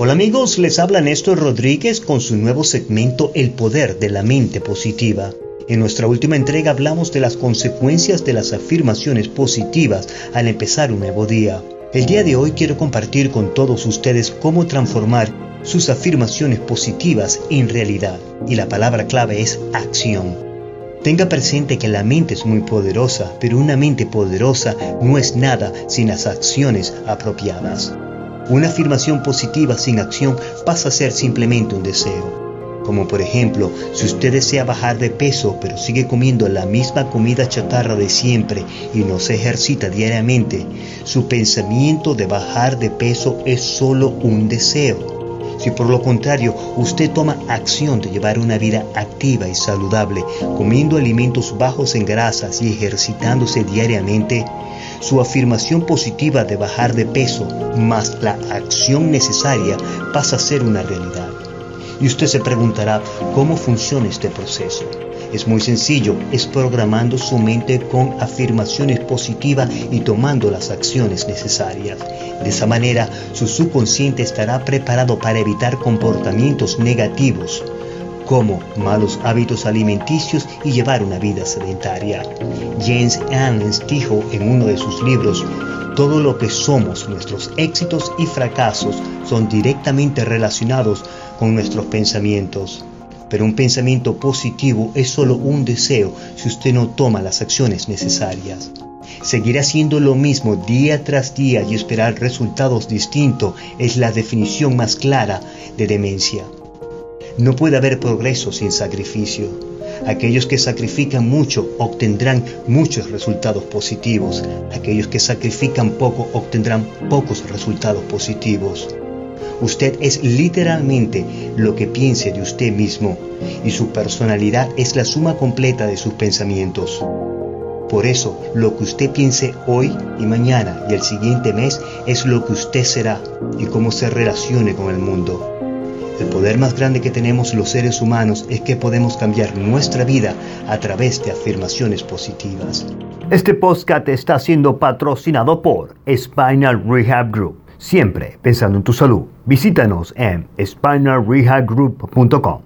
Hola amigos, les habla Néstor Rodríguez con su nuevo segmento El Poder de la Mente Positiva. En nuestra última entrega hablamos de las consecuencias de las afirmaciones positivas al empezar un nuevo día. El día de hoy quiero compartir con todos ustedes cómo transformar sus afirmaciones positivas en realidad. Y la palabra clave es acción. Tenga presente que la mente es muy poderosa, pero una mente poderosa no es nada sin las acciones apropiadas. Una afirmación positiva sin acción pasa a ser simplemente un deseo. Como por ejemplo, si usted desea bajar de peso pero sigue comiendo la misma comida chatarra de siempre y no se ejercita diariamente, su pensamiento de bajar de peso es solo un deseo. Si por lo contrario usted toma acción de llevar una vida activa y saludable, comiendo alimentos bajos en grasas y ejercitándose diariamente, su afirmación positiva de bajar de peso más la acción necesaria pasa a ser una realidad. Y usted se preguntará cómo funciona este proceso. Es muy sencillo, es programando su mente con afirmaciones positivas y tomando las acciones necesarias. De esa manera, su subconsciente estará preparado para evitar comportamientos negativos como malos hábitos alimenticios y llevar una vida sedentaria. James Allen dijo en uno de sus libros, todo lo que somos, nuestros éxitos y fracasos, son directamente relacionados con nuestros pensamientos. Pero un pensamiento positivo es solo un deseo si usted no toma las acciones necesarias. Seguir haciendo lo mismo día tras día y esperar resultados distintos es la definición más clara de demencia. No puede haber progreso sin sacrificio. Aquellos que sacrifican mucho obtendrán muchos resultados positivos. Aquellos que sacrifican poco obtendrán pocos resultados positivos. Usted es literalmente lo que piense de usted mismo y su personalidad es la suma completa de sus pensamientos. Por eso, lo que usted piense hoy y mañana y el siguiente mes es lo que usted será y cómo se relacione con el mundo. El poder más grande que tenemos los seres humanos es que podemos cambiar nuestra vida a través de afirmaciones positivas. Este podcast está siendo patrocinado por Spinal Rehab Group. Siempre pensando en tu salud. Visítanos en spinalrehabgroup.com.